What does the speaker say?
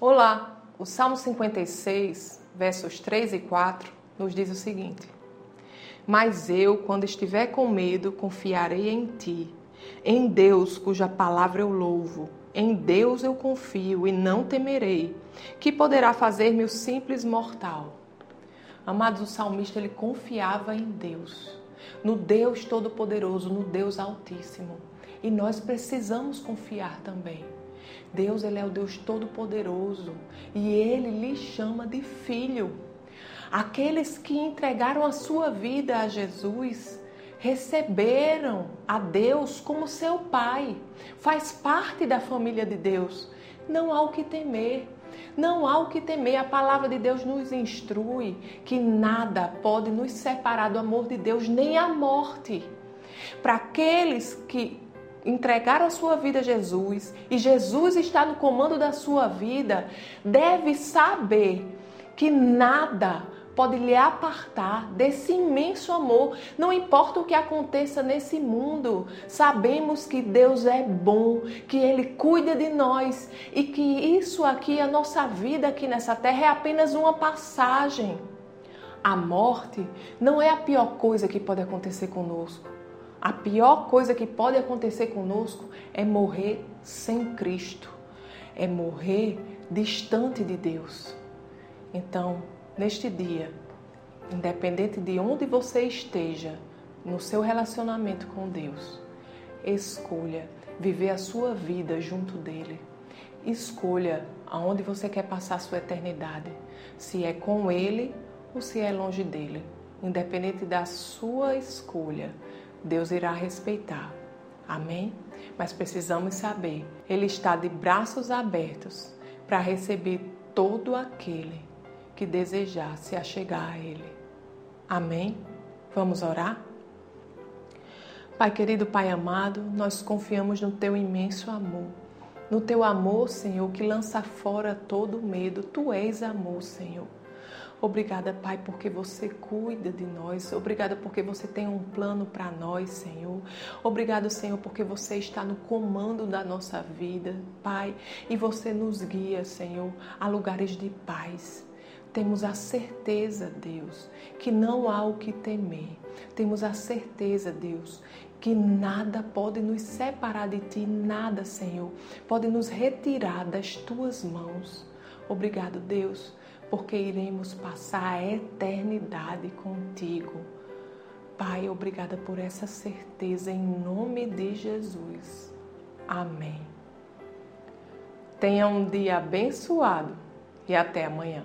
Olá, o Salmo 56, versos 3 e 4, nos diz o seguinte: Mas eu, quando estiver com medo, confiarei em ti, em Deus, cuja palavra eu louvo. Em Deus eu confio e não temerei, que poderá fazer-me o simples mortal. Amados, o salmista ele confiava em Deus, no Deus Todo-Poderoso, no Deus Altíssimo. E nós precisamos confiar também. Deus ele é o Deus todo-poderoso e ele lhe chama de filho. Aqueles que entregaram a sua vida a Jesus receberam a Deus como seu pai. Faz parte da família de Deus. Não há o que temer. Não há o que temer. A palavra de Deus nos instrui que nada pode nos separar do amor de Deus, nem a morte. Para aqueles que entregar a sua vida a Jesus e Jesus está no comando da sua vida, deve saber que nada pode lhe apartar desse imenso amor. Não importa o que aconteça nesse mundo, sabemos que Deus é bom, que Ele cuida de nós e que isso aqui, a nossa vida aqui nessa terra, é apenas uma passagem. A morte não é a pior coisa que pode acontecer conosco. A pior coisa que pode acontecer conosco é morrer sem Cristo, é morrer distante de Deus. Então, neste dia, independente de onde você esteja no seu relacionamento com Deus, escolha viver a sua vida junto dele. Escolha aonde você quer passar a sua eternidade, se é com ele ou se é longe dele. Independente da sua escolha, Deus irá respeitar. Amém? Mas precisamos saber, Ele está de braços abertos para receber todo aquele que desejar se achegar a Ele. Amém? Vamos orar? Pai querido, Pai amado, nós confiamos no Teu imenso amor. No Teu amor, Senhor, que lança fora todo medo. Tu és amor, Senhor. Obrigada, Pai, porque você cuida de nós. Obrigada porque você tem um plano para nós, Senhor. Obrigado, Senhor, porque você está no comando da nossa vida, Pai, e você nos guia, Senhor, a lugares de paz. Temos a certeza, Deus, que não há o que temer. Temos a certeza, Deus, que nada pode nos separar de Ti, nada, Senhor, pode nos retirar das Tuas mãos. Obrigado, Deus, porque iremos passar a eternidade contigo. Pai, obrigada por essa certeza em nome de Jesus. Amém. Tenha um dia abençoado e até amanhã.